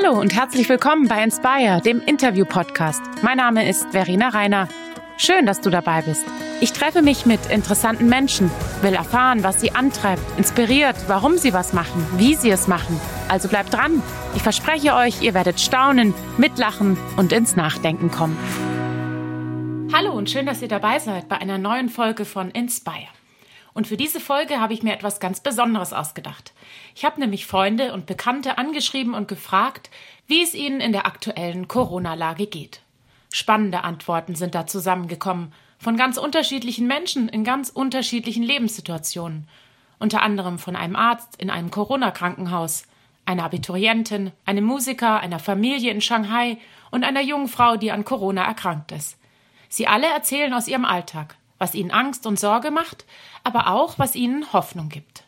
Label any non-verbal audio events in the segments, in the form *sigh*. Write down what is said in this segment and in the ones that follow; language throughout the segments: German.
Hallo und herzlich willkommen bei Inspire, dem Interview-Podcast. Mein Name ist Verena Reiner. Schön, dass du dabei bist. Ich treffe mich mit interessanten Menschen, will erfahren, was sie antreibt, inspiriert, warum sie was machen, wie sie es machen. Also bleibt dran. Ich verspreche euch, ihr werdet staunen, mitlachen und ins Nachdenken kommen. Hallo und schön, dass ihr dabei seid bei einer neuen Folge von Inspire. Und für diese Folge habe ich mir etwas ganz Besonderes ausgedacht. Ich habe nämlich Freunde und Bekannte angeschrieben und gefragt, wie es ihnen in der aktuellen Corona-Lage geht. Spannende Antworten sind da zusammengekommen, von ganz unterschiedlichen Menschen in ganz unterschiedlichen Lebenssituationen. Unter anderem von einem Arzt in einem Corona-Krankenhaus, einer Abiturientin, einem Musiker, einer Familie in Shanghai und einer jungen Frau, die an Corona erkrankt ist. Sie alle erzählen aus ihrem Alltag, was ihnen Angst und Sorge macht, aber auch, was ihnen Hoffnung gibt.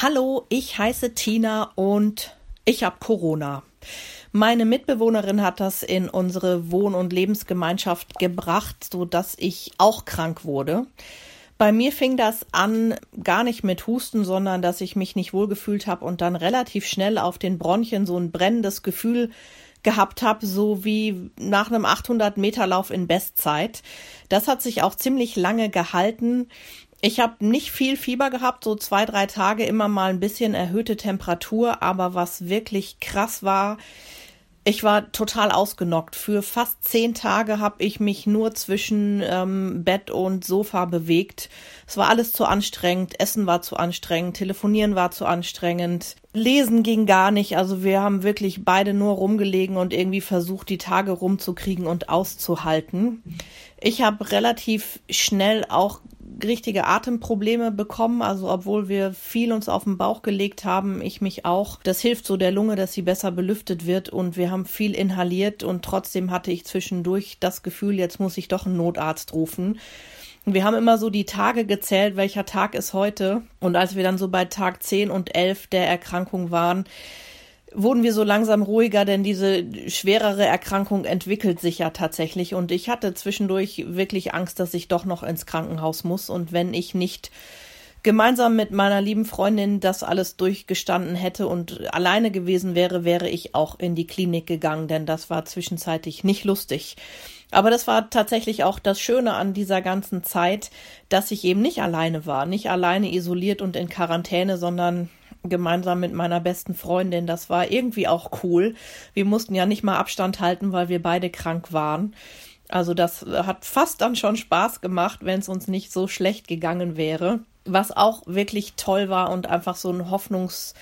Hallo, ich heiße Tina und ich habe Corona. Meine Mitbewohnerin hat das in unsere Wohn- und Lebensgemeinschaft gebracht, so dass ich auch krank wurde. Bei mir fing das an gar nicht mit Husten, sondern dass ich mich nicht wohlgefühlt habe und dann relativ schnell auf den Bronchien so ein brennendes Gefühl gehabt habe, so wie nach einem 800 Meter Lauf in Bestzeit. Das hat sich auch ziemlich lange gehalten. Ich habe nicht viel Fieber gehabt, so zwei, drei Tage immer mal ein bisschen erhöhte Temperatur, aber was wirklich krass war, ich war total ausgenockt. Für fast zehn Tage habe ich mich nur zwischen ähm, Bett und Sofa bewegt. Es war alles zu anstrengend, Essen war zu anstrengend, Telefonieren war zu anstrengend, Lesen ging gar nicht. Also wir haben wirklich beide nur rumgelegen und irgendwie versucht, die Tage rumzukriegen und auszuhalten. Ich habe relativ schnell auch richtige Atemprobleme bekommen. Also obwohl wir viel uns auf den Bauch gelegt haben, ich mich auch. Das hilft so der Lunge, dass sie besser belüftet wird und wir haben viel inhaliert und trotzdem hatte ich zwischendurch das Gefühl, jetzt muss ich doch einen Notarzt rufen. Wir haben immer so die Tage gezählt, welcher Tag ist heute. Und als wir dann so bei Tag 10 und 11 der Erkrankung waren, wurden wir so langsam ruhiger, denn diese schwerere Erkrankung entwickelt sich ja tatsächlich. Und ich hatte zwischendurch wirklich Angst, dass ich doch noch ins Krankenhaus muss. Und wenn ich nicht gemeinsam mit meiner lieben Freundin das alles durchgestanden hätte und alleine gewesen wäre, wäre ich auch in die Klinik gegangen, denn das war zwischenzeitlich nicht lustig. Aber das war tatsächlich auch das Schöne an dieser ganzen Zeit, dass ich eben nicht alleine war, nicht alleine isoliert und in Quarantäne, sondern gemeinsam mit meiner besten Freundin. Das war irgendwie auch cool. Wir mussten ja nicht mal Abstand halten, weil wir beide krank waren. Also das hat fast dann schon Spaß gemacht, wenn es uns nicht so schlecht gegangen wäre. Was auch wirklich toll war und einfach so ein Hoffnungs,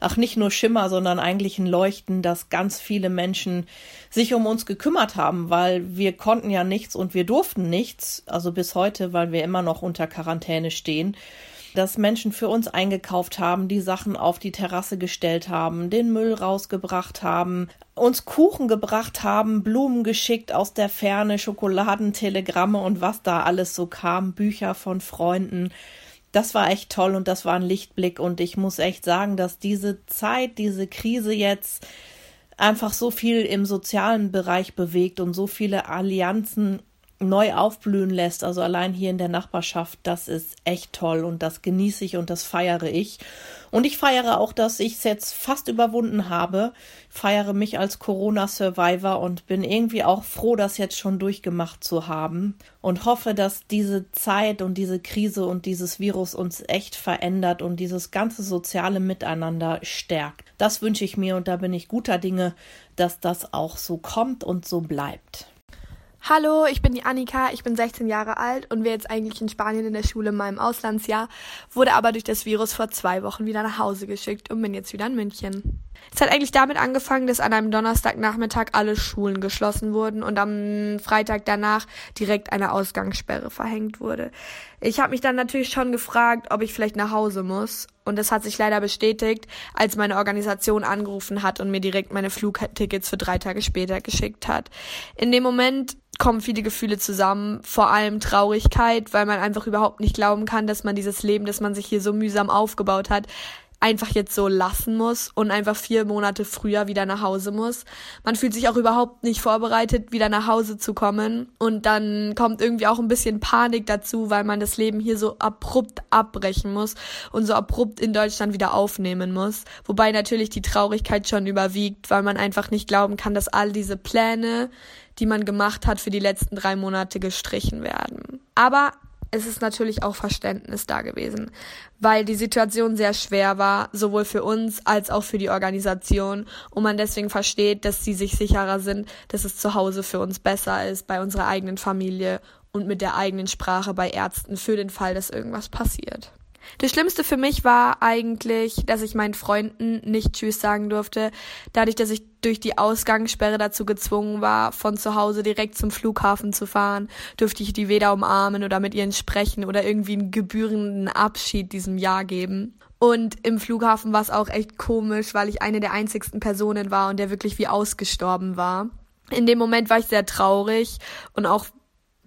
ach nicht nur Schimmer, sondern eigentlich ein Leuchten, dass ganz viele Menschen sich um uns gekümmert haben, weil wir konnten ja nichts und wir durften nichts, also bis heute, weil wir immer noch unter Quarantäne stehen dass Menschen für uns eingekauft haben, die Sachen auf die Terrasse gestellt haben, den Müll rausgebracht haben, uns Kuchen gebracht haben, Blumen geschickt aus der Ferne, Schokoladentelegramme und was da alles so kam, Bücher von Freunden. Das war echt toll und das war ein Lichtblick und ich muss echt sagen, dass diese Zeit, diese Krise jetzt einfach so viel im sozialen Bereich bewegt und so viele Allianzen neu aufblühen lässt, also allein hier in der Nachbarschaft, das ist echt toll und das genieße ich und das feiere ich. Und ich feiere auch, dass ich es jetzt fast überwunden habe, feiere mich als Corona-Survivor und bin irgendwie auch froh, das jetzt schon durchgemacht zu haben und hoffe, dass diese Zeit und diese Krise und dieses Virus uns echt verändert und dieses ganze soziale Miteinander stärkt. Das wünsche ich mir und da bin ich guter Dinge, dass das auch so kommt und so bleibt. Hallo, ich bin die Annika, ich bin 16 Jahre alt und wäre jetzt eigentlich in Spanien in der Schule in meinem Auslandsjahr, wurde aber durch das Virus vor zwei Wochen wieder nach Hause geschickt und bin jetzt wieder in München. Es hat eigentlich damit angefangen, dass an einem Donnerstagnachmittag alle Schulen geschlossen wurden und am Freitag danach direkt eine Ausgangssperre verhängt wurde. Ich habe mich dann natürlich schon gefragt, ob ich vielleicht nach Hause muss und das hat sich leider bestätigt, als meine Organisation angerufen hat und mir direkt meine Flugtickets für drei Tage später geschickt hat. In dem Moment kommen viele Gefühle zusammen, vor allem Traurigkeit, weil man einfach überhaupt nicht glauben kann, dass man dieses Leben, das man sich hier so mühsam aufgebaut hat, einfach jetzt so lassen muss und einfach vier Monate früher wieder nach Hause muss. Man fühlt sich auch überhaupt nicht vorbereitet, wieder nach Hause zu kommen. Und dann kommt irgendwie auch ein bisschen Panik dazu, weil man das Leben hier so abrupt abbrechen muss und so abrupt in Deutschland wieder aufnehmen muss. Wobei natürlich die Traurigkeit schon überwiegt, weil man einfach nicht glauben kann, dass all diese Pläne, die man gemacht hat, für die letzten drei Monate gestrichen werden. Aber es ist natürlich auch Verständnis da gewesen, weil die Situation sehr schwer war, sowohl für uns als auch für die Organisation und man deswegen versteht, dass sie sich sicherer sind, dass es zu Hause für uns besser ist, bei unserer eigenen Familie und mit der eigenen Sprache bei Ärzten für den Fall, dass irgendwas passiert. Das Schlimmste für mich war eigentlich, dass ich meinen Freunden nicht Tschüss sagen durfte, dadurch, dass ich durch die Ausgangssperre dazu gezwungen war, von zu Hause direkt zum Flughafen zu fahren, durfte ich die weder umarmen oder mit ihnen sprechen oder irgendwie einen gebührenden Abschied diesem Jahr geben. Und im Flughafen war es auch echt komisch, weil ich eine der einzigsten Personen war und der wirklich wie ausgestorben war. In dem Moment war ich sehr traurig und auch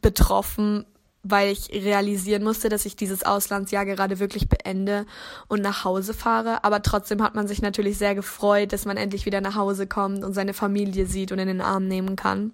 betroffen, weil ich realisieren musste, dass ich dieses Auslandsjahr gerade wirklich beende und nach Hause fahre. Aber trotzdem hat man sich natürlich sehr gefreut, dass man endlich wieder nach Hause kommt und seine Familie sieht und in den Arm nehmen kann.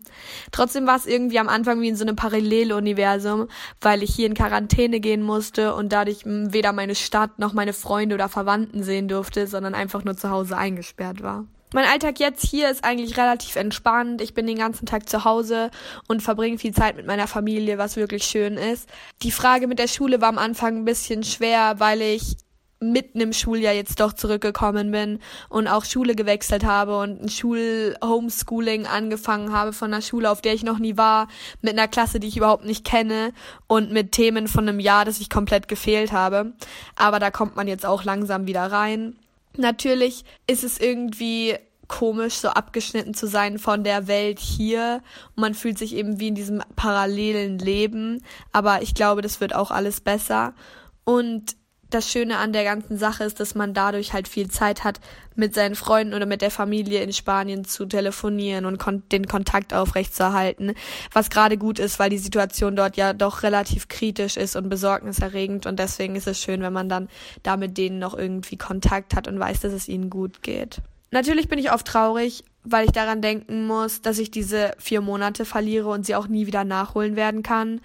Trotzdem war es irgendwie am Anfang wie in so einem Paralleluniversum, weil ich hier in Quarantäne gehen musste und dadurch weder meine Stadt noch meine Freunde oder Verwandten sehen durfte, sondern einfach nur zu Hause eingesperrt war. Mein Alltag jetzt hier ist eigentlich relativ entspannt. Ich bin den ganzen Tag zu Hause und verbringe viel Zeit mit meiner Familie, was wirklich schön ist. Die Frage mit der Schule war am Anfang ein bisschen schwer, weil ich mitten im Schuljahr jetzt doch zurückgekommen bin und auch Schule gewechselt habe und ein Schul-Homeschooling angefangen habe von einer Schule, auf der ich noch nie war, mit einer Klasse, die ich überhaupt nicht kenne und mit Themen von einem Jahr, das ich komplett gefehlt habe. Aber da kommt man jetzt auch langsam wieder rein. Natürlich ist es irgendwie komisch, so abgeschnitten zu sein von der Welt hier. Und man fühlt sich eben wie in diesem parallelen Leben. Aber ich glaube, das wird auch alles besser. Und das Schöne an der ganzen Sache ist, dass man dadurch halt viel Zeit hat, mit seinen Freunden oder mit der Familie in Spanien zu telefonieren und kon den Kontakt aufrechtzuerhalten, was gerade gut ist, weil die Situation dort ja doch relativ kritisch ist und besorgniserregend und deswegen ist es schön, wenn man dann da mit denen noch irgendwie Kontakt hat und weiß, dass es ihnen gut geht. Natürlich bin ich oft traurig, weil ich daran denken muss, dass ich diese vier Monate verliere und sie auch nie wieder nachholen werden kann.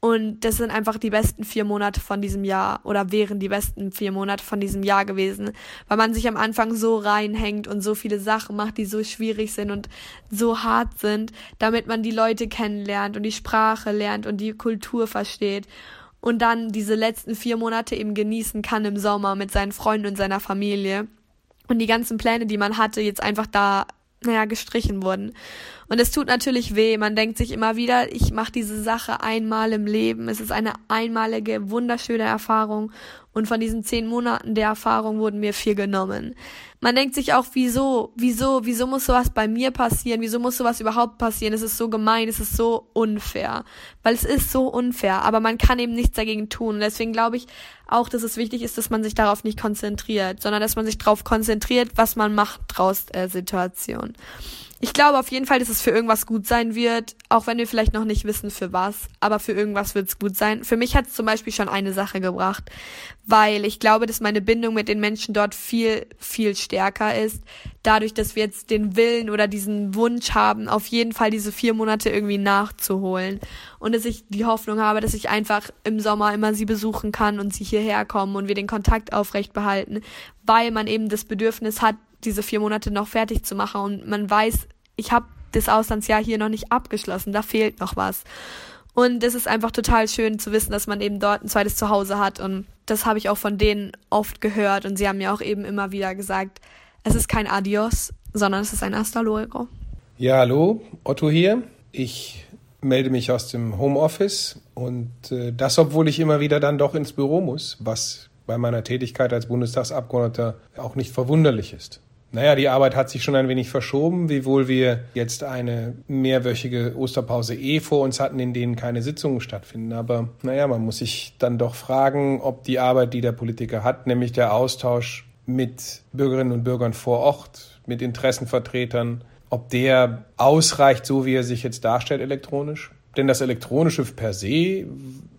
Und das sind einfach die besten vier Monate von diesem Jahr oder wären die besten vier Monate von diesem Jahr gewesen, weil man sich am Anfang so reinhängt und so viele Sachen macht, die so schwierig sind und so hart sind, damit man die Leute kennenlernt und die Sprache lernt und die Kultur versteht und dann diese letzten vier Monate eben genießen kann im Sommer mit seinen Freunden und seiner Familie und die ganzen Pläne, die man hatte, jetzt einfach da naja, gestrichen wurden. Und es tut natürlich weh. Man denkt sich immer wieder, ich mache diese Sache einmal im Leben. Es ist eine einmalige, wunderschöne Erfahrung. Und von diesen zehn Monaten der Erfahrung wurden mir vier genommen. Man denkt sich auch, wieso, wieso, wieso muss sowas bei mir passieren? Wieso muss sowas überhaupt passieren? Es ist so gemein, es ist so unfair. Weil es ist so unfair, aber man kann eben nichts dagegen tun. Und deswegen glaube ich auch, dass es wichtig ist, dass man sich darauf nicht konzentriert, sondern dass man sich darauf konzentriert, was man macht draus der Situation. Ich glaube auf jeden Fall, dass es für irgendwas gut sein wird, auch wenn wir vielleicht noch nicht wissen für was, aber für irgendwas wird es gut sein. Für mich hat es zum Beispiel schon eine Sache gebracht, weil ich glaube, dass meine Bindung mit den Menschen dort viel, viel stärker ist, dadurch, dass wir jetzt den Willen oder diesen Wunsch haben, auf jeden Fall diese vier Monate irgendwie nachzuholen. Und dass ich die Hoffnung habe, dass ich einfach im Sommer immer sie besuchen kann und sie hierher kommen und wir den Kontakt aufrecht behalten, weil man eben das Bedürfnis hat, diese vier Monate noch fertig zu machen und man weiß, ich habe das Auslandsjahr hier noch nicht abgeschlossen, da fehlt noch was. Und es ist einfach total schön zu wissen, dass man eben dort ein zweites Zuhause hat. Und das habe ich auch von denen oft gehört. Und sie haben mir auch eben immer wieder gesagt, es ist kein Adios, sondern es ist ein Hasta luego. Ja, hallo, Otto hier. Ich melde mich aus dem Homeoffice und äh, das, obwohl ich immer wieder dann doch ins Büro muss, was bei meiner Tätigkeit als Bundestagsabgeordneter auch nicht verwunderlich ist. Naja, die Arbeit hat sich schon ein wenig verschoben, wiewohl wir jetzt eine mehrwöchige Osterpause eh vor uns hatten, in denen keine Sitzungen stattfinden. Aber naja, man muss sich dann doch fragen, ob die Arbeit, die der Politiker hat, nämlich der Austausch mit Bürgerinnen und Bürgern vor Ort, mit Interessenvertretern, ob der ausreicht, so wie er sich jetzt darstellt elektronisch. Denn das Elektronische per se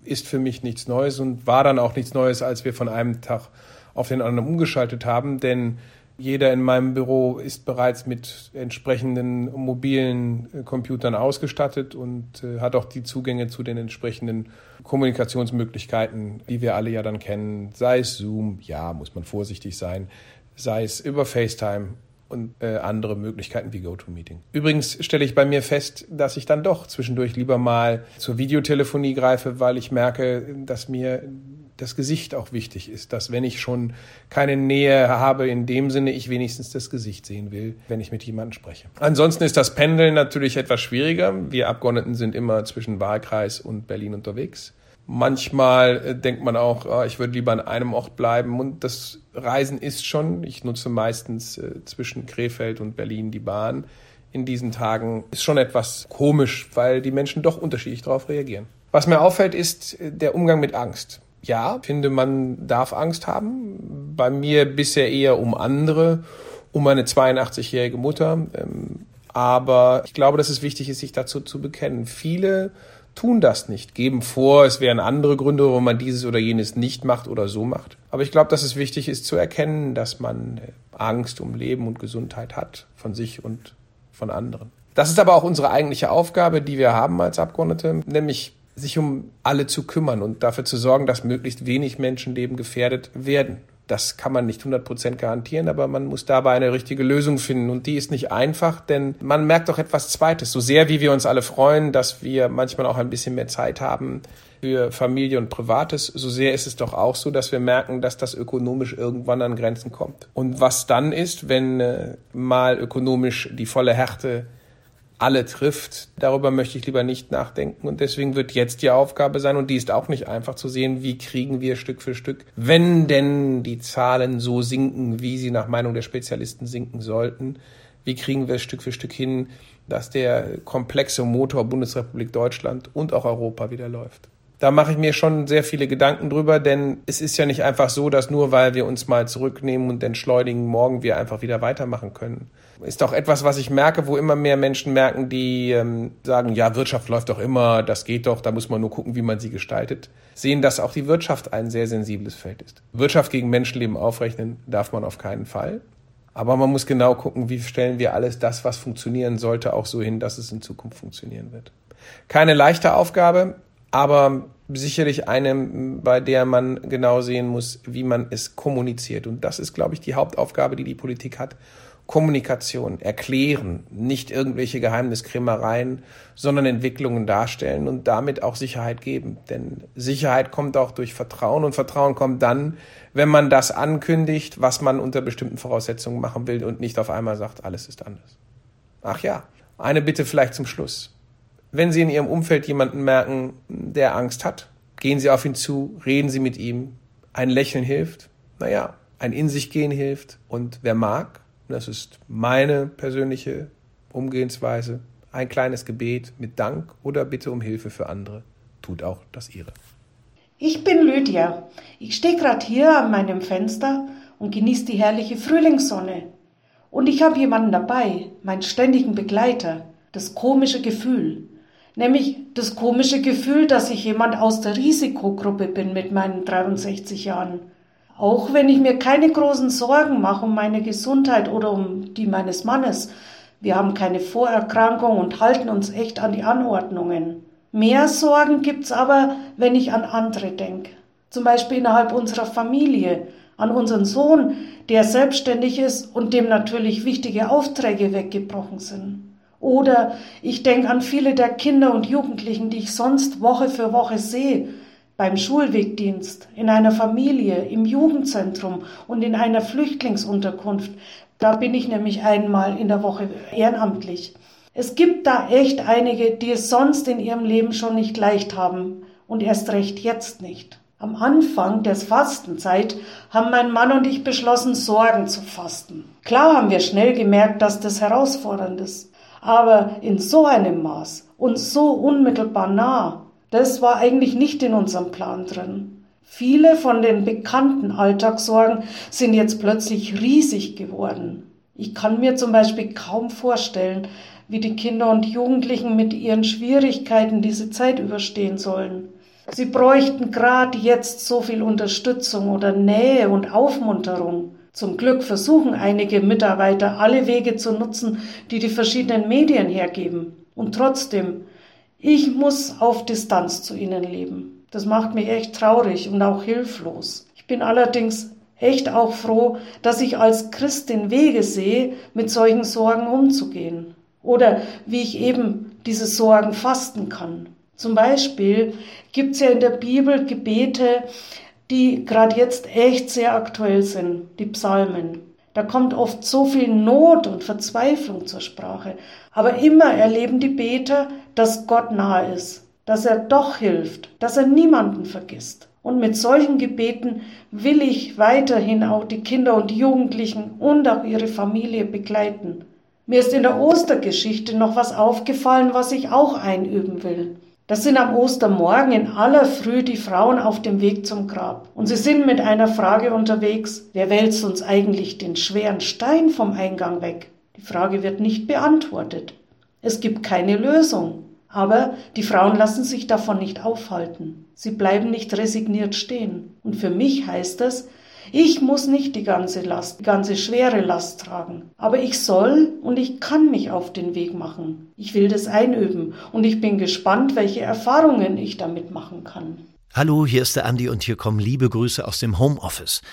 ist für mich nichts Neues und war dann auch nichts Neues, als wir von einem Tag auf den anderen umgeschaltet haben, denn jeder in meinem Büro ist bereits mit entsprechenden mobilen äh, Computern ausgestattet und äh, hat auch die Zugänge zu den entsprechenden Kommunikationsmöglichkeiten, die wir alle ja dann kennen. Sei es Zoom, ja, muss man vorsichtig sein, sei es über FaceTime und äh, andere Möglichkeiten wie GoToMeeting. Übrigens stelle ich bei mir fest, dass ich dann doch zwischendurch lieber mal zur Videotelefonie greife, weil ich merke, dass mir das Gesicht auch wichtig ist, dass wenn ich schon keine Nähe habe, in dem Sinne ich wenigstens das Gesicht sehen will, wenn ich mit jemandem spreche. Ansonsten ist das Pendeln natürlich etwas schwieriger. Wir Abgeordneten sind immer zwischen Wahlkreis und Berlin unterwegs. Manchmal äh, denkt man auch, oh, ich würde lieber an einem Ort bleiben. Und das Reisen ist schon. Ich nutze meistens äh, zwischen Krefeld und Berlin die Bahn. In diesen Tagen ist schon etwas komisch, weil die Menschen doch unterschiedlich darauf reagieren. Was mir auffällt, ist äh, der Umgang mit Angst ja, finde, man darf Angst haben. Bei mir bisher eher um andere, um meine 82-jährige Mutter. Ähm, aber ich glaube, dass es wichtig ist, sich dazu zu bekennen. Viele tun das nicht, geben vor, es wären andere Gründe, warum man dieses oder jenes nicht macht oder so macht. Aber ich glaube, dass es wichtig ist zu erkennen, dass man Angst um Leben und Gesundheit hat, von sich und von anderen. Das ist aber auch unsere eigentliche Aufgabe, die wir haben als Abgeordnete, nämlich sich um alle zu kümmern und dafür zu sorgen, dass möglichst wenig Menschenleben gefährdet werden. Das kann man nicht 100% garantieren, aber man muss dabei eine richtige Lösung finden. Und die ist nicht einfach, denn man merkt auch etwas Zweites. So sehr wie wir uns alle freuen, dass wir manchmal auch ein bisschen mehr Zeit haben für Familie und Privates, so sehr ist es doch auch so, dass wir merken, dass das ökonomisch irgendwann an Grenzen kommt. Und was dann ist, wenn äh, mal ökonomisch die volle Härte alle trifft, darüber möchte ich lieber nicht nachdenken. Und deswegen wird jetzt die Aufgabe sein, und die ist auch nicht einfach zu sehen, wie kriegen wir Stück für Stück, wenn denn die Zahlen so sinken, wie sie nach Meinung der Spezialisten sinken sollten, wie kriegen wir Stück für Stück hin, dass der komplexe Motor Bundesrepublik Deutschland und auch Europa wieder läuft. Da mache ich mir schon sehr viele Gedanken drüber, denn es ist ja nicht einfach so, dass nur weil wir uns mal zurücknehmen und entschleunigen, morgen wir einfach wieder weitermachen können ist auch etwas, was ich merke, wo immer mehr Menschen merken, die ähm, sagen, ja, Wirtschaft läuft doch immer, das geht doch, da muss man nur gucken, wie man sie gestaltet, sehen, dass auch die Wirtschaft ein sehr sensibles Feld ist. Wirtschaft gegen Menschenleben aufrechnen darf man auf keinen Fall. Aber man muss genau gucken, wie stellen wir alles das, was funktionieren sollte, auch so hin, dass es in Zukunft funktionieren wird. Keine leichte Aufgabe, aber sicherlich eine, bei der man genau sehen muss, wie man es kommuniziert. Und das ist, glaube ich, die Hauptaufgabe, die die Politik hat. Kommunikation, erklären, nicht irgendwelche Geheimniskrämereien, sondern Entwicklungen darstellen und damit auch Sicherheit geben. Denn Sicherheit kommt auch durch Vertrauen und Vertrauen kommt dann, wenn man das ankündigt, was man unter bestimmten Voraussetzungen machen will und nicht auf einmal sagt, alles ist anders. Ach ja, eine Bitte vielleicht zum Schluss. Wenn Sie in Ihrem Umfeld jemanden merken, der Angst hat, gehen Sie auf ihn zu, reden Sie mit ihm. Ein Lächeln hilft. Naja, ein In sich gehen hilft. Und wer mag, das ist meine persönliche Umgehensweise. Ein kleines Gebet mit Dank oder Bitte um Hilfe für andere tut auch das ihre. Ich bin Lydia. Ich stehe gerade hier an meinem Fenster und genieße die herrliche Frühlingssonne. Und ich habe jemanden dabei, meinen ständigen Begleiter, das komische Gefühl. Nämlich das komische Gefühl, dass ich jemand aus der Risikogruppe bin mit meinen 63 Jahren. Auch wenn ich mir keine großen Sorgen mache um meine Gesundheit oder um die meines Mannes. Wir haben keine Vorerkrankung und halten uns echt an die Anordnungen. Mehr Sorgen gibt's aber, wenn ich an andere denke. Zum Beispiel innerhalb unserer Familie, an unseren Sohn, der selbstständig ist und dem natürlich wichtige Aufträge weggebrochen sind. Oder ich denke an viele der Kinder und Jugendlichen, die ich sonst Woche für Woche sehe beim Schulwegdienst, in einer Familie, im Jugendzentrum und in einer Flüchtlingsunterkunft. Da bin ich nämlich einmal in der Woche ehrenamtlich. Es gibt da echt einige, die es sonst in ihrem Leben schon nicht leicht haben und erst recht jetzt nicht. Am Anfang der Fastenzeit haben mein Mann und ich beschlossen, Sorgen zu fasten. Klar haben wir schnell gemerkt, dass das herausfordernd ist, aber in so einem Maß und so unmittelbar nah das war eigentlich nicht in unserem Plan drin. Viele von den bekannten Alltagssorgen sind jetzt plötzlich riesig geworden. Ich kann mir zum Beispiel kaum vorstellen, wie die Kinder und Jugendlichen mit ihren Schwierigkeiten diese Zeit überstehen sollen. Sie bräuchten gerade jetzt so viel Unterstützung oder Nähe und Aufmunterung. Zum Glück versuchen einige Mitarbeiter alle Wege zu nutzen, die die verschiedenen Medien hergeben. Und trotzdem, ich muss auf Distanz zu ihnen leben. Das macht mich echt traurig und auch hilflos. Ich bin allerdings echt auch froh, dass ich als Christin Wege sehe, mit solchen Sorgen umzugehen. Oder wie ich eben diese Sorgen fasten kann. Zum Beispiel gibt es ja in der Bibel Gebete, die gerade jetzt echt sehr aktuell sind, die Psalmen. Da kommt oft so viel Not und Verzweiflung zur Sprache. Aber immer erleben die Beter, dass Gott nahe ist, dass er doch hilft, dass er niemanden vergisst. Und mit solchen Gebeten will ich weiterhin auch die Kinder und Jugendlichen und auch ihre Familie begleiten. Mir ist in der Ostergeschichte noch was aufgefallen, was ich auch einüben will. Das sind am Ostermorgen in aller Früh die Frauen auf dem Weg zum Grab. Und sie sind mit einer Frage unterwegs, wer wälzt uns eigentlich den schweren Stein vom Eingang weg? Die Frage wird nicht beantwortet. Es gibt keine Lösung. Aber die Frauen lassen sich davon nicht aufhalten. Sie bleiben nicht resigniert stehen. Und für mich heißt das, ich muss nicht die ganze Last, die ganze schwere Last tragen. Aber ich soll und ich kann mich auf den Weg machen. Ich will das einüben und ich bin gespannt, welche Erfahrungen ich damit machen kann. Hallo, hier ist der Andi und hier kommen liebe Grüße aus dem Homeoffice.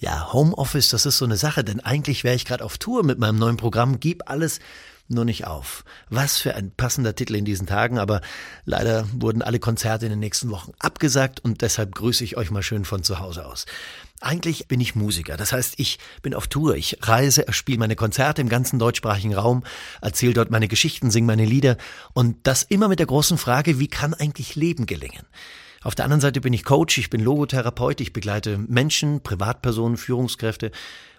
Ja, Homeoffice, das ist so eine Sache, denn eigentlich wäre ich gerade auf Tour mit meinem neuen Programm Gib alles nur nicht auf. Was für ein passender Titel in diesen Tagen, aber leider wurden alle Konzerte in den nächsten Wochen abgesagt und deshalb grüße ich euch mal schön von zu Hause aus. Eigentlich bin ich Musiker, das heißt, ich bin auf Tour, ich reise, spiele meine Konzerte im ganzen deutschsprachigen Raum, erzähle dort meine Geschichten, singe meine Lieder und das immer mit der großen Frage, wie kann eigentlich Leben gelingen? Auf der anderen Seite bin ich Coach, ich bin Logotherapeut, ich begleite Menschen, Privatpersonen, Führungskräfte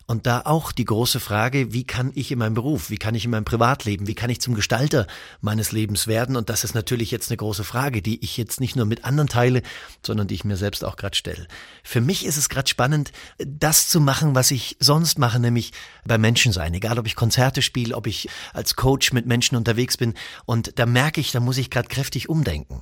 und da auch die große Frage, wie kann ich in meinem Beruf, wie kann ich in meinem Privatleben, wie kann ich zum Gestalter meines Lebens werden? Und das ist natürlich jetzt eine große Frage, die ich jetzt nicht nur mit anderen teile, sondern die ich mir selbst auch gerade stelle. Für mich ist es gerade spannend, das zu machen, was ich sonst mache, nämlich bei Menschen sein. Egal, ob ich Konzerte spiele, ob ich als Coach mit Menschen unterwegs bin. Und da merke ich, da muss ich gerade kräftig umdenken.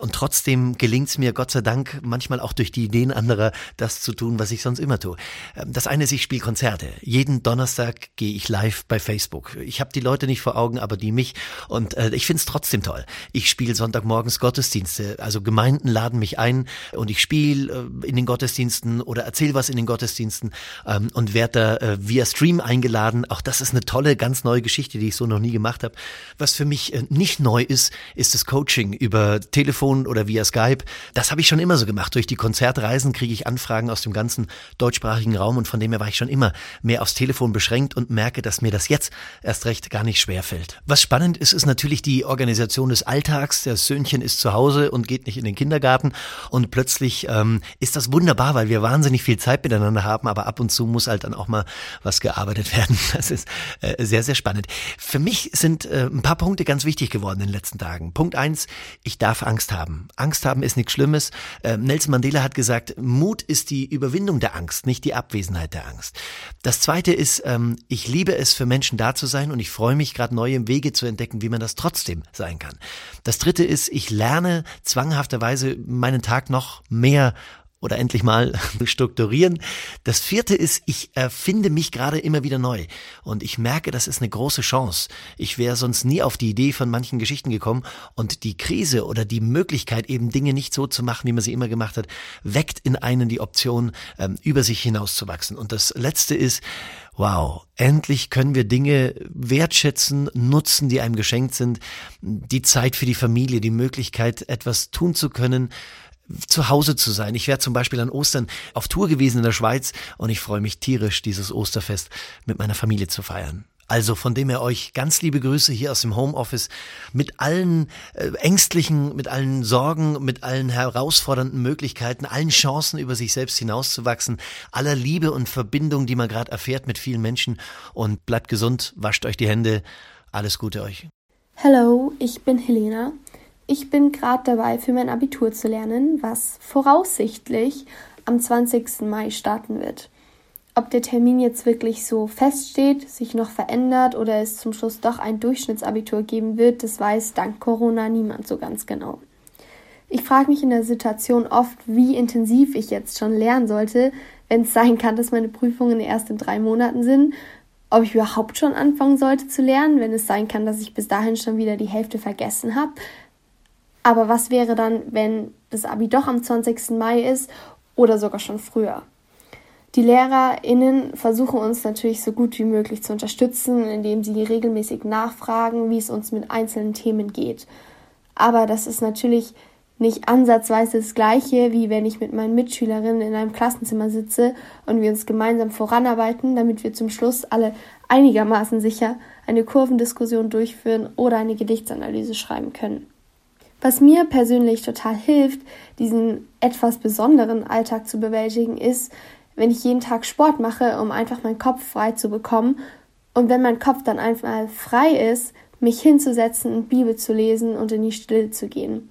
Und trotzdem gelingt es mir, Gott sei Dank, manchmal auch durch die Ideen anderer, das zu tun, was ich sonst immer tue. Das eine ist, ich spiele Konzerte Konzerte. Jeden Donnerstag gehe ich live bei Facebook. Ich habe die Leute nicht vor Augen, aber die mich. Und äh, ich finde es trotzdem toll. Ich spiele Sonntagmorgens Gottesdienste. Also Gemeinden laden mich ein und ich spiele äh, in den Gottesdiensten oder erzähle was in den Gottesdiensten ähm, und werde da äh, via Stream eingeladen. Auch das ist eine tolle, ganz neue Geschichte, die ich so noch nie gemacht habe. Was für mich äh, nicht neu ist, ist das Coaching über Telefon oder via Skype. Das habe ich schon immer so gemacht. Durch die Konzertreisen kriege ich Anfragen aus dem ganzen deutschsprachigen Raum und von dem her war ich schon immer mehr aufs Telefon beschränkt und merke, dass mir das jetzt erst recht gar nicht schwer fällt. Was spannend ist, ist natürlich die Organisation des Alltags. Das Söhnchen ist zu Hause und geht nicht in den Kindergarten und plötzlich ähm, ist das wunderbar, weil wir wahnsinnig viel Zeit miteinander haben, aber ab und zu muss halt dann auch mal was gearbeitet *laughs* werden. Das ist äh, sehr, sehr spannend. Für mich sind äh, ein paar Punkte ganz wichtig geworden in den letzten Tagen. Punkt eins, ich darf Angst haben. Angst haben ist nichts Schlimmes. Äh, Nelson Mandela hat gesagt, Mut ist die Überwindung der Angst, nicht die Abwesenheit der Angst. Das zweite ist, ähm, ich liebe es, für Menschen da zu sein und ich freue mich gerade neue Wege zu entdecken, wie man das trotzdem sein kann. Das dritte ist, ich lerne zwanghafterweise meinen Tag noch mehr oder endlich mal *laughs* strukturieren. Das vierte ist, ich erfinde mich gerade immer wieder neu. Und ich merke, das ist eine große Chance. Ich wäre sonst nie auf die Idee von manchen Geschichten gekommen. Und die Krise oder die Möglichkeit, eben Dinge nicht so zu machen, wie man sie immer gemacht hat, weckt in einen die Option, ähm, über sich hinauszuwachsen. Und das letzte ist, wow, endlich können wir Dinge wertschätzen, nutzen, die einem geschenkt sind. Die Zeit für die Familie, die Möglichkeit, etwas tun zu können, zu Hause zu sein. Ich wäre zum Beispiel an Ostern auf Tour gewesen in der Schweiz und ich freue mich tierisch, dieses Osterfest mit meiner Familie zu feiern. Also von dem her euch ganz liebe Grüße hier aus dem Homeoffice mit allen äh, ängstlichen, mit allen Sorgen, mit allen herausfordernden Möglichkeiten, allen Chancen über sich selbst hinauszuwachsen, aller Liebe und Verbindung, die man gerade erfährt mit vielen Menschen und bleibt gesund, wascht euch die Hände, alles Gute euch. Hallo, ich bin Helena ich bin gerade dabei, für mein Abitur zu lernen, was voraussichtlich am 20. Mai starten wird. Ob der Termin jetzt wirklich so feststeht, sich noch verändert oder es zum Schluss doch ein Durchschnittsabitur geben wird, das weiß dank Corona niemand so ganz genau. Ich frage mich in der Situation oft, wie intensiv ich jetzt schon lernen sollte, wenn es sein kann, dass meine Prüfungen erst in drei Monaten sind, ob ich überhaupt schon anfangen sollte zu lernen, wenn es sein kann, dass ich bis dahin schon wieder die Hälfte vergessen habe. Aber was wäre dann, wenn das Abi doch am 20. Mai ist oder sogar schon früher? Die LehrerInnen versuchen uns natürlich so gut wie möglich zu unterstützen, indem sie regelmäßig nachfragen, wie es uns mit einzelnen Themen geht. Aber das ist natürlich nicht ansatzweise das Gleiche, wie wenn ich mit meinen Mitschülerinnen in einem Klassenzimmer sitze und wir uns gemeinsam voranarbeiten, damit wir zum Schluss alle einigermaßen sicher eine Kurvendiskussion durchführen oder eine Gedichtsanalyse schreiben können. Was mir persönlich total hilft, diesen etwas besonderen Alltag zu bewältigen, ist, wenn ich jeden Tag Sport mache, um einfach meinen Kopf frei zu bekommen und wenn mein Kopf dann einfach frei ist, mich hinzusetzen und Bibel zu lesen und in die Stille zu gehen.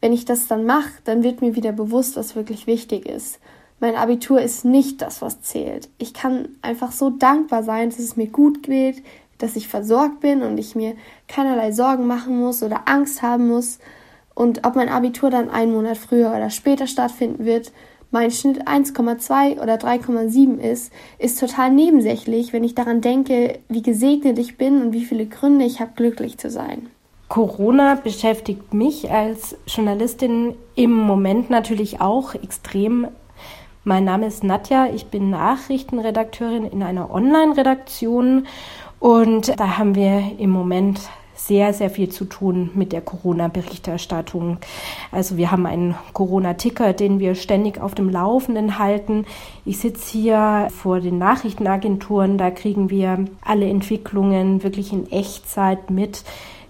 Wenn ich das dann mache, dann wird mir wieder bewusst, was wirklich wichtig ist. Mein Abitur ist nicht das, was zählt. Ich kann einfach so dankbar sein, dass es mir gut geht, dass ich versorgt bin und ich mir keinerlei Sorgen machen muss oder Angst haben muss. Und ob mein Abitur dann einen Monat früher oder später stattfinden wird, mein Schnitt 1,2 oder 3,7 ist, ist total nebensächlich, wenn ich daran denke, wie gesegnet ich bin und wie viele Gründe ich habe, glücklich zu sein. Corona beschäftigt mich als Journalistin im Moment natürlich auch extrem. Mein Name ist Nadja, ich bin Nachrichtenredakteurin in einer Online-Redaktion und da haben wir im Moment sehr, sehr viel zu tun mit der Corona-Berichterstattung. Also wir haben einen Corona-Ticker, den wir ständig auf dem Laufenden halten. Ich sitze hier vor den Nachrichtenagenturen, da kriegen wir alle Entwicklungen wirklich in Echtzeit mit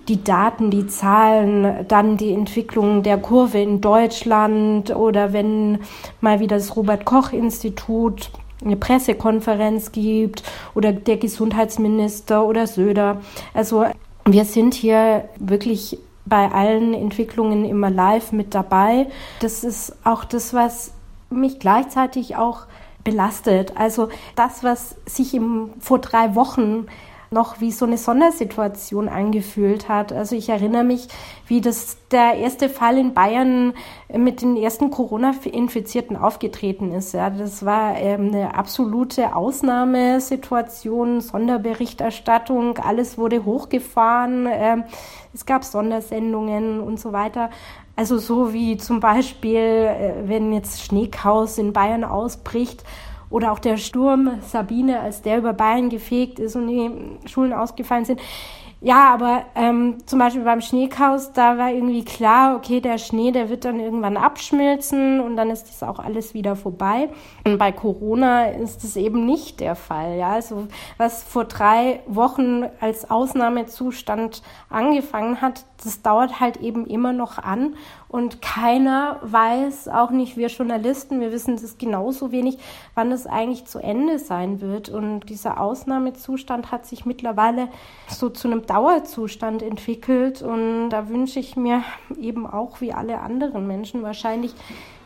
die Daten, die Zahlen, dann die Entwicklung der Kurve in Deutschland oder wenn mal wieder das Robert Koch Institut eine Pressekonferenz gibt oder der Gesundheitsminister oder Söder. Also wir sind hier wirklich bei allen Entwicklungen immer live mit dabei. Das ist auch das, was mich gleichzeitig auch belastet. Also das, was sich im, vor drei Wochen noch wie so eine Sondersituation angefühlt hat. Also ich erinnere mich, wie das der erste Fall in Bayern mit den ersten Corona-Infizierten aufgetreten ist. Ja, das war ähm, eine absolute Ausnahmesituation, Sonderberichterstattung, alles wurde hochgefahren, ähm, es gab Sondersendungen und so weiter. Also so wie zum Beispiel, äh, wenn jetzt Schneechaos in Bayern ausbricht oder auch der Sturm Sabine, als der über Bayern gefegt ist und die Schulen ausgefallen sind. Ja, aber ähm, zum Beispiel beim Schneechaos, da war irgendwie klar, okay, der Schnee, der wird dann irgendwann abschmilzen und dann ist das auch alles wieder vorbei. Und bei Corona ist das eben nicht der Fall. Ja, also was vor drei Wochen als Ausnahmezustand angefangen hat, das dauert halt eben immer noch an und keiner weiß, auch nicht wir Journalisten, wir wissen das genauso wenig, wann es eigentlich zu Ende sein wird. Und dieser Ausnahmezustand hat sich mittlerweile so zu einem Dauerzustand entwickelt. Und da wünsche ich mir eben auch wie alle anderen Menschen wahrscheinlich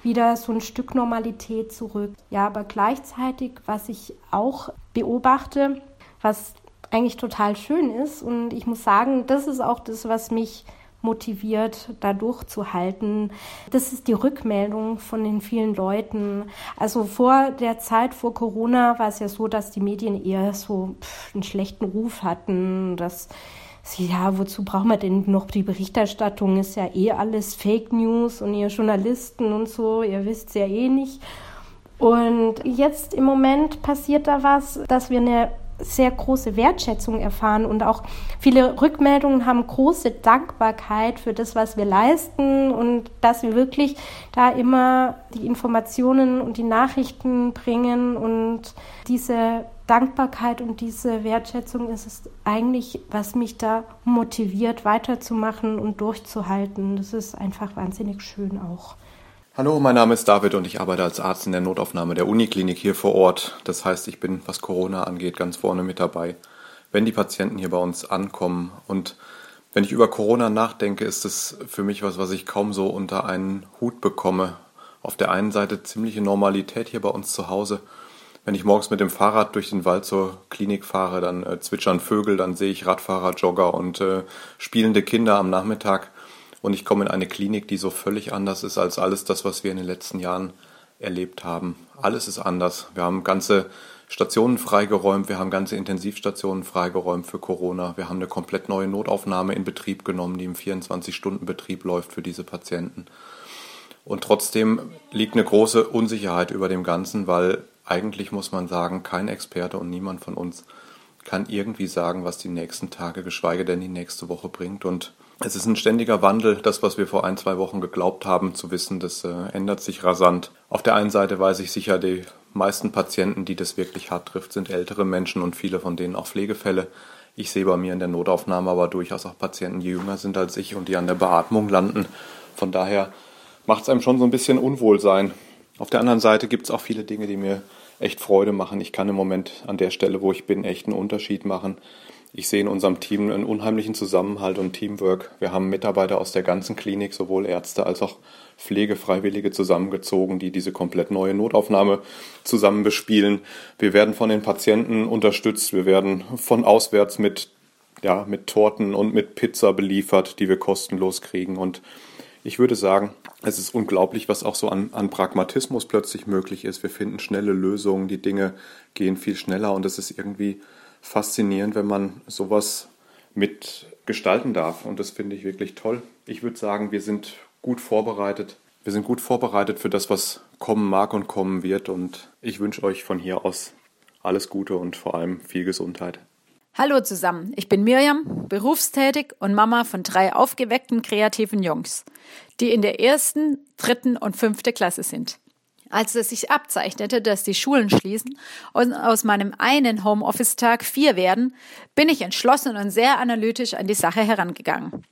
wieder so ein Stück Normalität zurück. Ja, aber gleichzeitig, was ich auch beobachte, was eigentlich total schön ist. Und ich muss sagen, das ist auch das, was mich motiviert, da durchzuhalten. Das ist die Rückmeldung von den vielen Leuten. Also vor der Zeit, vor Corona, war es ja so, dass die Medien eher so einen schlechten Ruf hatten, dass ja, wozu braucht man denn noch die Berichterstattung? Ist ja eh alles Fake News und ihr Journalisten und so, ihr wisst es ja eh nicht. Und jetzt im Moment passiert da was, dass wir eine sehr große Wertschätzung erfahren und auch viele Rückmeldungen haben große Dankbarkeit für das, was wir leisten und dass wir wirklich da immer die Informationen und die Nachrichten bringen und diese Dankbarkeit und diese Wertschätzung ist es eigentlich, was mich da motiviert, weiterzumachen und durchzuhalten. Das ist einfach wahnsinnig schön auch. Hallo, mein Name ist David und ich arbeite als Arzt in der Notaufnahme der Uniklinik hier vor Ort. Das heißt, ich bin, was Corona angeht, ganz vorne mit dabei, wenn die Patienten hier bei uns ankommen. Und wenn ich über Corona nachdenke, ist es für mich was, was ich kaum so unter einen Hut bekomme. Auf der einen Seite ziemliche Normalität hier bei uns zu Hause. Wenn ich morgens mit dem Fahrrad durch den Wald zur Klinik fahre, dann äh, zwitschern Vögel, dann sehe ich Radfahrer, Jogger und äh, spielende Kinder am Nachmittag. Und ich komme in eine Klinik, die so völlig anders ist als alles das, was wir in den letzten Jahren erlebt haben. Alles ist anders. Wir haben ganze Stationen freigeräumt, wir haben ganze Intensivstationen freigeräumt für Corona. Wir haben eine komplett neue Notaufnahme in Betrieb genommen, die im 24-Stunden-Betrieb läuft für diese Patienten. Und trotzdem liegt eine große Unsicherheit über dem Ganzen, weil eigentlich muss man sagen, kein Experte und niemand von uns kann irgendwie sagen, was die nächsten Tage, geschweige denn die nächste Woche bringt. Und es ist ein ständiger Wandel. Das, was wir vor ein, zwei Wochen geglaubt haben zu wissen, das äh, ändert sich rasant. Auf der einen Seite weiß ich sicher, die meisten Patienten, die das wirklich hart trifft, sind ältere Menschen und viele von denen auch Pflegefälle. Ich sehe bei mir in der Notaufnahme aber durchaus auch Patienten, die jünger sind als ich und die an der Beatmung landen. Von daher macht es einem schon so ein bisschen Unwohlsein. Auf der anderen Seite gibt es auch viele Dinge, die mir echt Freude machen. Ich kann im Moment an der Stelle, wo ich bin, echt einen Unterschied machen. Ich sehe in unserem Team einen unheimlichen Zusammenhalt und Teamwork. Wir haben Mitarbeiter aus der ganzen Klinik, sowohl Ärzte als auch Pflegefreiwillige zusammengezogen, die diese komplett neue Notaufnahme zusammen bespielen. Wir werden von den Patienten unterstützt. Wir werden von auswärts mit, ja, mit Torten und mit Pizza beliefert, die wir kostenlos kriegen. Und ich würde sagen, es ist unglaublich, was auch so an, an Pragmatismus plötzlich möglich ist. Wir finden schnelle Lösungen, die Dinge gehen viel schneller und es ist irgendwie faszinierend, wenn man sowas mitgestalten darf. Und das finde ich wirklich toll. Ich würde sagen, wir sind gut vorbereitet. Wir sind gut vorbereitet für das, was kommen mag und kommen wird. Und ich wünsche euch von hier aus alles Gute und vor allem viel Gesundheit. Hallo zusammen, ich bin Mirjam, berufstätig und Mama von drei aufgeweckten kreativen Jungs, die in der ersten, dritten und fünften Klasse sind. Als es sich abzeichnete, dass die Schulen schließen und aus meinem einen Homeoffice-Tag vier werden, bin ich entschlossen und sehr analytisch an die Sache herangegangen.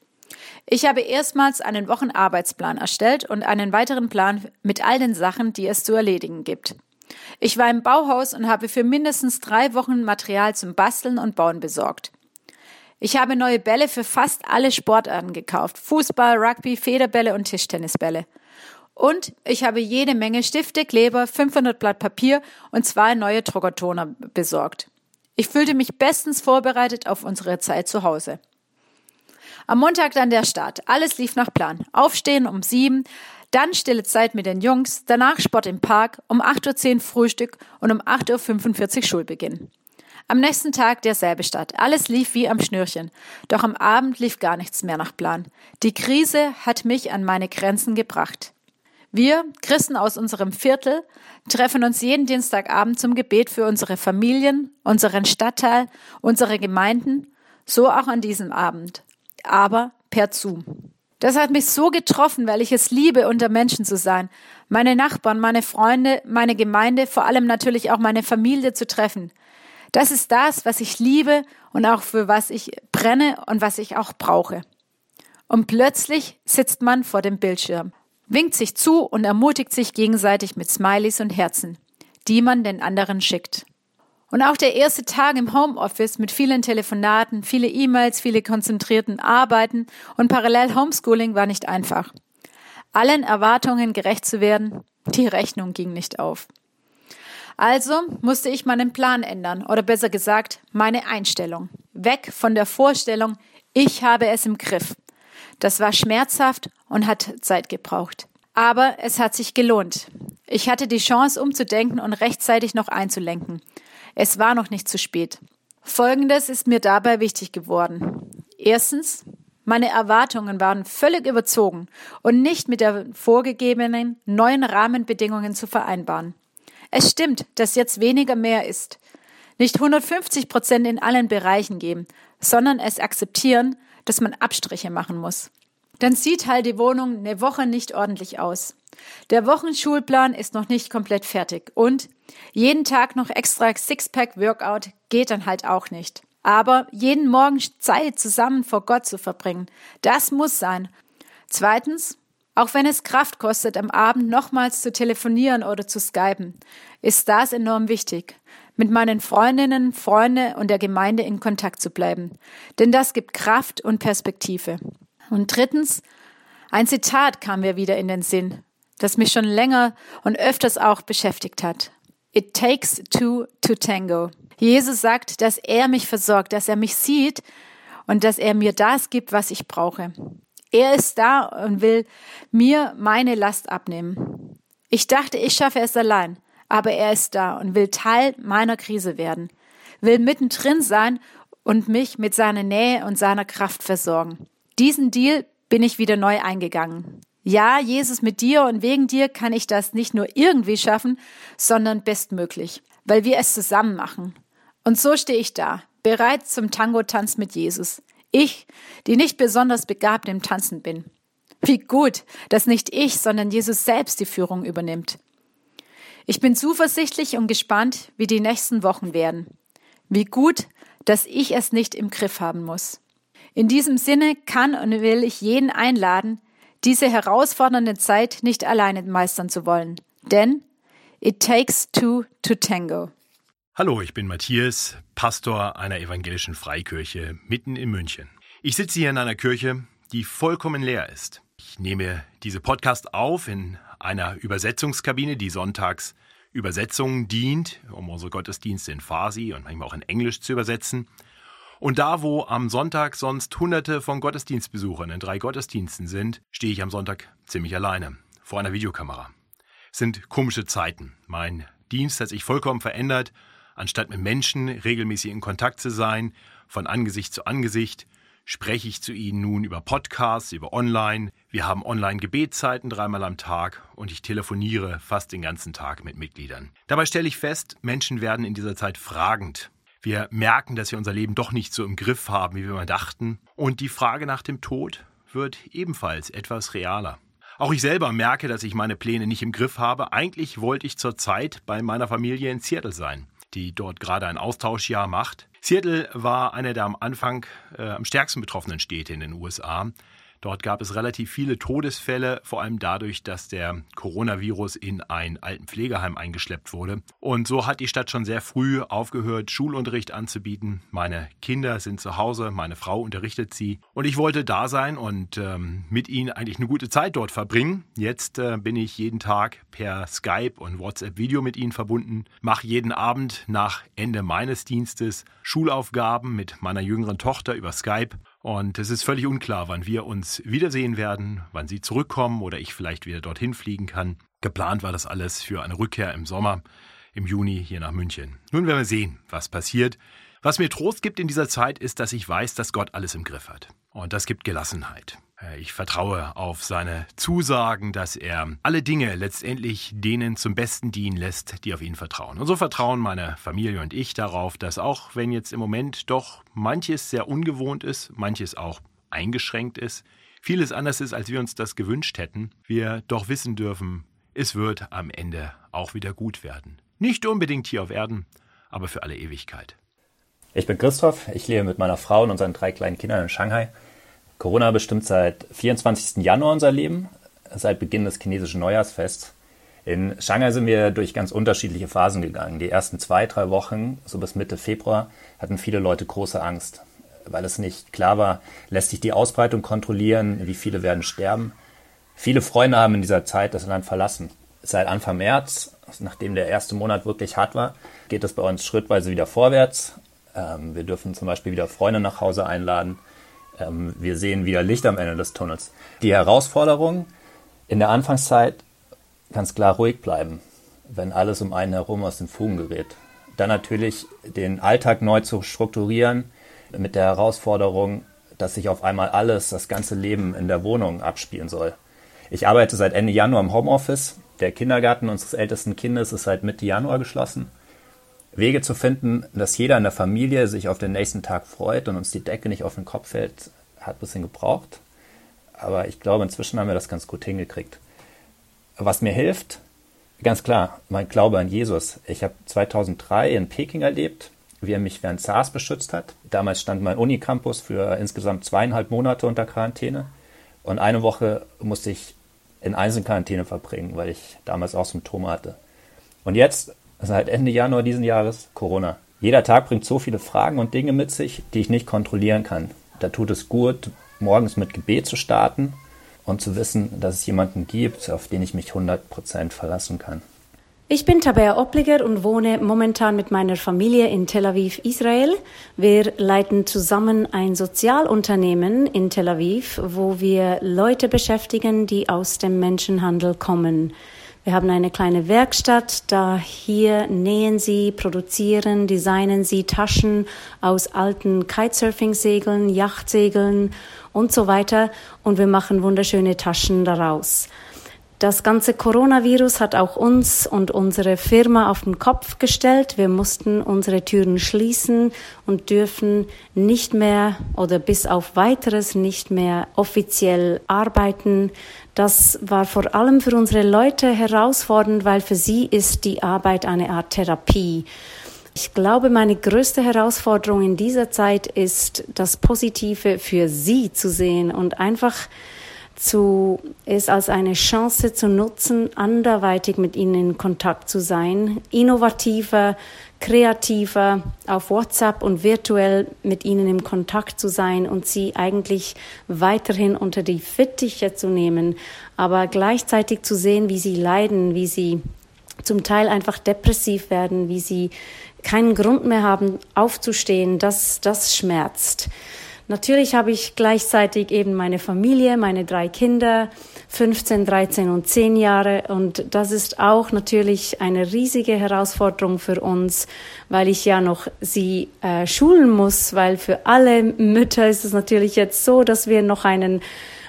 Ich habe erstmals einen Wochenarbeitsplan erstellt und einen weiteren Plan mit all den Sachen, die es zu erledigen gibt. Ich war im Bauhaus und habe für mindestens drei Wochen Material zum Basteln und Bauen besorgt. Ich habe neue Bälle für fast alle Sportarten gekauft. Fußball, Rugby, Federbälle und Tischtennisbälle. Und ich habe jede Menge Stifte, Kleber, 500 Blatt Papier und zwei neue Druckertoner besorgt. Ich fühlte mich bestens vorbereitet auf unsere Zeit zu Hause. Am Montag dann der Start. Alles lief nach Plan. Aufstehen um sieben, dann stille Zeit mit den Jungs, danach Sport im Park, um 8.10 Uhr Frühstück und um 8.45 Uhr Schulbeginn. Am nächsten Tag derselbe Start. Alles lief wie am Schnürchen. Doch am Abend lief gar nichts mehr nach Plan. Die Krise hat mich an meine Grenzen gebracht. Wir, Christen aus unserem Viertel, treffen uns jeden Dienstagabend zum Gebet für unsere Familien, unseren Stadtteil, unsere Gemeinden, so auch an diesem Abend. Aber per Zoom. Das hat mich so getroffen, weil ich es liebe, unter Menschen zu sein, meine Nachbarn, meine Freunde, meine Gemeinde, vor allem natürlich auch meine Familie zu treffen. Das ist das, was ich liebe und auch für was ich brenne und was ich auch brauche. Und plötzlich sitzt man vor dem Bildschirm, winkt sich zu und ermutigt sich gegenseitig mit Smileys und Herzen, die man den anderen schickt. Und auch der erste Tag im Homeoffice mit vielen Telefonaten, viele E-Mails, viele konzentrierten Arbeiten und parallel Homeschooling war nicht einfach. Allen Erwartungen gerecht zu werden, die Rechnung ging nicht auf. Also musste ich meinen Plan ändern oder besser gesagt meine Einstellung. Weg von der Vorstellung, ich habe es im Griff. Das war schmerzhaft und hat Zeit gebraucht. Aber es hat sich gelohnt. Ich hatte die Chance umzudenken und rechtzeitig noch einzulenken. Es war noch nicht zu spät. Folgendes ist mir dabei wichtig geworden. Erstens, meine Erwartungen waren völlig überzogen und nicht mit der vorgegebenen neuen Rahmenbedingungen zu vereinbaren. Es stimmt, dass jetzt weniger mehr ist. Nicht 150 Prozent in allen Bereichen geben, sondern es akzeptieren, dass man Abstriche machen muss. Dann sieht halt die Wohnung eine Woche nicht ordentlich aus. Der Wochenschulplan ist noch nicht komplett fertig und jeden Tag noch extra Sixpack-Workout geht dann halt auch nicht. Aber jeden Morgen Zeit zusammen vor Gott zu verbringen, das muss sein. Zweitens, auch wenn es Kraft kostet, am Abend nochmals zu telefonieren oder zu skypen, ist das enorm wichtig, mit meinen Freundinnen, Freunden und der Gemeinde in Kontakt zu bleiben. Denn das gibt Kraft und Perspektive. Und drittens, ein Zitat kam mir wieder in den Sinn, das mich schon länger und öfters auch beschäftigt hat. It takes two to tango. Jesus sagt, dass er mich versorgt, dass er mich sieht und dass er mir das gibt, was ich brauche. Er ist da und will mir meine Last abnehmen. Ich dachte, ich schaffe es allein, aber er ist da und will Teil meiner Krise werden, will mittendrin sein und mich mit seiner Nähe und seiner Kraft versorgen. Diesen Deal bin ich wieder neu eingegangen. Ja, Jesus, mit dir und wegen dir kann ich das nicht nur irgendwie schaffen, sondern bestmöglich, weil wir es zusammen machen. Und so stehe ich da, bereit zum Tango-Tanz mit Jesus. Ich, die nicht besonders begabt im Tanzen bin. Wie gut, dass nicht ich, sondern Jesus selbst die Führung übernimmt. Ich bin zuversichtlich und gespannt, wie die nächsten Wochen werden. Wie gut, dass ich es nicht im Griff haben muss. In diesem Sinne kann und will ich jeden einladen, diese herausfordernde Zeit nicht alleine meistern zu wollen. Denn it takes two to tango. Hallo, ich bin Matthias, Pastor einer evangelischen Freikirche mitten in München. Ich sitze hier in einer Kirche, die vollkommen leer ist. Ich nehme diese Podcast auf in einer Übersetzungskabine, die sonntags Übersetzungen dient, um unsere Gottesdienste in Farsi und manchmal auch in Englisch zu übersetzen. Und da, wo am Sonntag sonst Hunderte von Gottesdienstbesuchern in drei Gottesdiensten sind, stehe ich am Sonntag ziemlich alleine vor einer Videokamera. Es sind komische Zeiten. Mein Dienst hat sich vollkommen verändert. Anstatt mit Menschen regelmäßig in Kontakt zu sein, von Angesicht zu Angesicht, spreche ich zu Ihnen nun über Podcasts, über Online. Wir haben Online-Gebetszeiten dreimal am Tag und ich telefoniere fast den ganzen Tag mit Mitgliedern. Dabei stelle ich fest, Menschen werden in dieser Zeit fragend. Wir merken, dass wir unser Leben doch nicht so im Griff haben, wie wir mal dachten. Und die Frage nach dem Tod wird ebenfalls etwas realer. Auch ich selber merke, dass ich meine Pläne nicht im Griff habe. Eigentlich wollte ich zurzeit bei meiner Familie in Seattle sein, die dort gerade ein Austauschjahr macht. Seattle war einer der am Anfang äh, am stärksten betroffenen Städte in den USA. Dort gab es relativ viele Todesfälle, vor allem dadurch, dass der Coronavirus in ein alten Pflegeheim eingeschleppt wurde. Und so hat die Stadt schon sehr früh aufgehört, Schulunterricht anzubieten. Meine Kinder sind zu Hause, meine Frau unterrichtet sie. Und ich wollte da sein und ähm, mit ihnen eigentlich eine gute Zeit dort verbringen. Jetzt äh, bin ich jeden Tag per Skype und WhatsApp-Video mit ihnen verbunden, mache jeden Abend nach Ende meines Dienstes Schulaufgaben mit meiner jüngeren Tochter über Skype und es ist völlig unklar, wann wir uns wiedersehen werden, wann sie zurückkommen oder ich vielleicht wieder dorthin fliegen kann. Geplant war das alles für eine Rückkehr im Sommer, im Juni hier nach München. Nun werden wir sehen, was passiert. Was mir Trost gibt in dieser Zeit ist, dass ich weiß, dass Gott alles im Griff hat. Und das gibt Gelassenheit. Äh, ich vertraue auf seine Zusagen, dass er alle Dinge letztendlich denen zum Besten dienen lässt, die auf ihn vertrauen. Und so vertrauen meine Familie und ich darauf, dass auch wenn jetzt im Moment doch manches sehr ungewohnt ist, manches auch eingeschränkt ist, vieles anders ist, als wir uns das gewünscht hätten, wir doch wissen dürfen, es wird am Ende auch wieder gut werden. Nicht unbedingt hier auf Erden, aber für alle Ewigkeit. Ich bin Christoph, ich lebe mit meiner Frau und unseren drei kleinen Kindern in Shanghai. Corona bestimmt seit 24. Januar unser Leben, seit Beginn des chinesischen Neujahrsfests. In Shanghai sind wir durch ganz unterschiedliche Phasen gegangen. Die ersten zwei, drei Wochen, so bis Mitte Februar, hatten viele Leute große Angst, weil es nicht klar war, lässt sich die Ausbreitung kontrollieren, wie viele werden sterben. Viele Freunde haben in dieser Zeit das Land verlassen. Seit Anfang März, nachdem der erste Monat wirklich hart war, geht es bei uns schrittweise wieder vorwärts. Ähm, wir dürfen zum Beispiel wieder Freunde nach Hause einladen. Ähm, wir sehen wieder Licht am Ende des Tunnels. Die Herausforderung in der Anfangszeit ganz klar ruhig bleiben, wenn alles um einen herum aus den Fugen gerät. Dann natürlich den Alltag neu zu strukturieren mit der Herausforderung, dass sich auf einmal alles, das ganze Leben in der Wohnung abspielen soll. Ich arbeite seit Ende Januar im Homeoffice. Der Kindergarten unseres ältesten Kindes ist seit Mitte Januar geschlossen. Wege zu finden, dass jeder in der Familie sich auf den nächsten Tag freut und uns die Decke nicht auf den Kopf fällt, hat ein bisschen gebraucht. Aber ich glaube, inzwischen haben wir das ganz gut hingekriegt. Was mir hilft, ganz klar, mein Glaube an Jesus. Ich habe 2003 in Peking erlebt, wie er mich während SARS beschützt hat. Damals stand mein Unicampus für insgesamt zweieinhalb Monate unter Quarantäne. Und eine Woche musste ich in Einzelquarantäne verbringen, weil ich damals auch Symptome hatte. Und jetzt seit Ende Januar diesen Jahres Corona. Jeder Tag bringt so viele Fragen und Dinge mit sich, die ich nicht kontrollieren kann. Da tut es gut, morgens mit Gebet zu starten und zu wissen, dass es jemanden gibt, auf den ich mich 100% verlassen kann. Ich bin Tabea Opliger und wohne momentan mit meiner Familie in Tel Aviv, Israel. Wir leiten zusammen ein Sozialunternehmen in Tel Aviv, wo wir Leute beschäftigen, die aus dem Menschenhandel kommen. Wir haben eine kleine Werkstatt, da hier nähen sie, produzieren, designen sie Taschen aus alten Kitesurfing-Segeln, Yachtsegeln und so weiter und wir machen wunderschöne Taschen daraus. Das ganze Coronavirus hat auch uns und unsere Firma auf den Kopf gestellt. Wir mussten unsere Türen schließen und dürfen nicht mehr oder bis auf weiteres nicht mehr offiziell arbeiten. Das war vor allem für unsere Leute herausfordernd, weil für sie ist die Arbeit eine Art Therapie. Ich glaube, meine größte Herausforderung in dieser Zeit ist, das Positive für sie zu sehen und einfach zu, es als eine Chance zu nutzen, anderweitig mit ihnen in Kontakt zu sein, innovativer, kreativer auf WhatsApp und virtuell mit ihnen im Kontakt zu sein und sie eigentlich weiterhin unter die Fittiche zu nehmen, aber gleichzeitig zu sehen, wie sie leiden, wie sie zum Teil einfach depressiv werden, wie sie keinen Grund mehr haben, aufzustehen, das, das schmerzt. Natürlich habe ich gleichzeitig eben meine Familie, meine drei Kinder, 15, 13 und 10 Jahre. Und das ist auch natürlich eine riesige Herausforderung für uns, weil ich ja noch sie äh, schulen muss, weil für alle Mütter ist es natürlich jetzt so, dass wir noch einen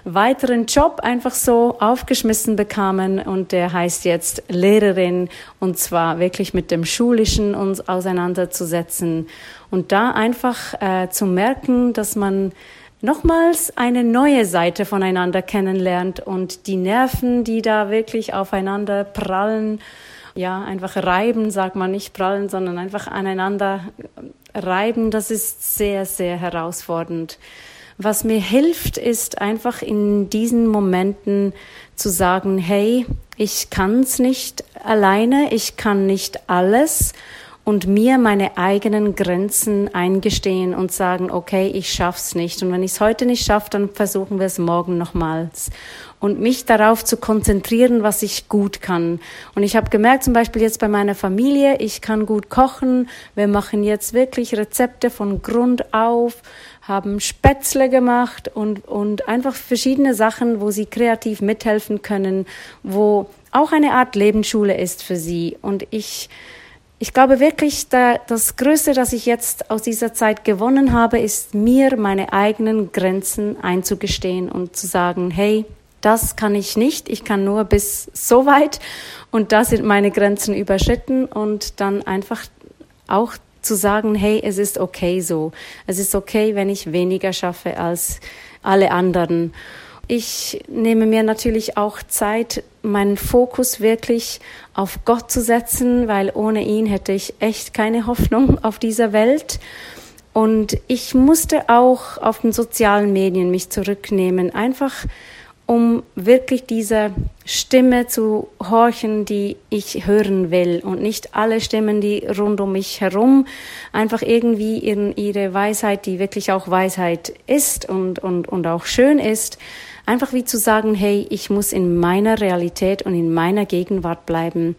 weiteren Job einfach so aufgeschmissen bekamen. Und der heißt jetzt Lehrerin. Und zwar wirklich mit dem Schulischen uns auseinanderzusetzen und da einfach äh, zu merken, dass man nochmals eine neue Seite voneinander kennenlernt und die Nerven, die da wirklich aufeinander prallen, ja, einfach reiben, sagt man nicht prallen, sondern einfach aneinander reiben, das ist sehr, sehr herausfordernd. Was mir hilft, ist einfach in diesen Momenten zu sagen, hey, ich kann's nicht alleine, ich kann nicht alles und mir meine eigenen Grenzen eingestehen und sagen, okay, ich schaff's nicht. Und wenn ich es heute nicht schaffe, dann versuchen wir es morgen nochmals. Und mich darauf zu konzentrieren, was ich gut kann. Und ich habe gemerkt, zum Beispiel jetzt bei meiner Familie, ich kann gut kochen. Wir machen jetzt wirklich Rezepte von Grund auf, haben Spätzle gemacht und, und einfach verschiedene Sachen, wo sie kreativ mithelfen können, wo auch eine Art Lebensschule ist für sie. Und ich, ich glaube wirklich, da, das Größte, das ich jetzt aus dieser Zeit gewonnen habe, ist mir meine eigenen Grenzen einzugestehen und zu sagen, hey, das kann ich nicht, ich kann nur bis so weit und da sind meine Grenzen überschritten und dann einfach auch zu sagen, hey, es ist okay so. Es ist okay, wenn ich weniger schaffe als alle anderen. Ich nehme mir natürlich auch Zeit, meinen Fokus wirklich auf Gott zu setzen, weil ohne ihn hätte ich echt keine Hoffnung auf dieser Welt. Und ich musste auch auf den sozialen Medien mich zurücknehmen, einfach um wirklich dieser Stimme zu horchen, die ich hören will und nicht alle Stimmen, die rund um mich herum einfach irgendwie in ihre Weisheit, die wirklich auch Weisheit ist und, und, und auch schön ist, Einfach wie zu sagen, hey, ich muss in meiner Realität und in meiner Gegenwart bleiben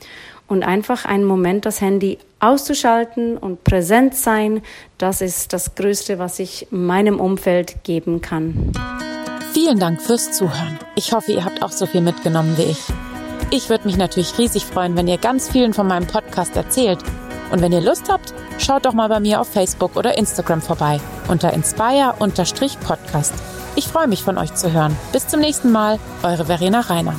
und einfach einen Moment das Handy auszuschalten und präsent sein, das ist das Größte, was ich meinem Umfeld geben kann. Vielen Dank fürs Zuhören. Ich hoffe, ihr habt auch so viel mitgenommen wie ich. Ich würde mich natürlich riesig freuen, wenn ihr ganz vielen von meinem Podcast erzählt. Und wenn ihr Lust habt, schaut doch mal bei mir auf Facebook oder Instagram vorbei unter inspire-podcast. Ich freue mich von euch zu hören. Bis zum nächsten Mal, eure Verena Reiner.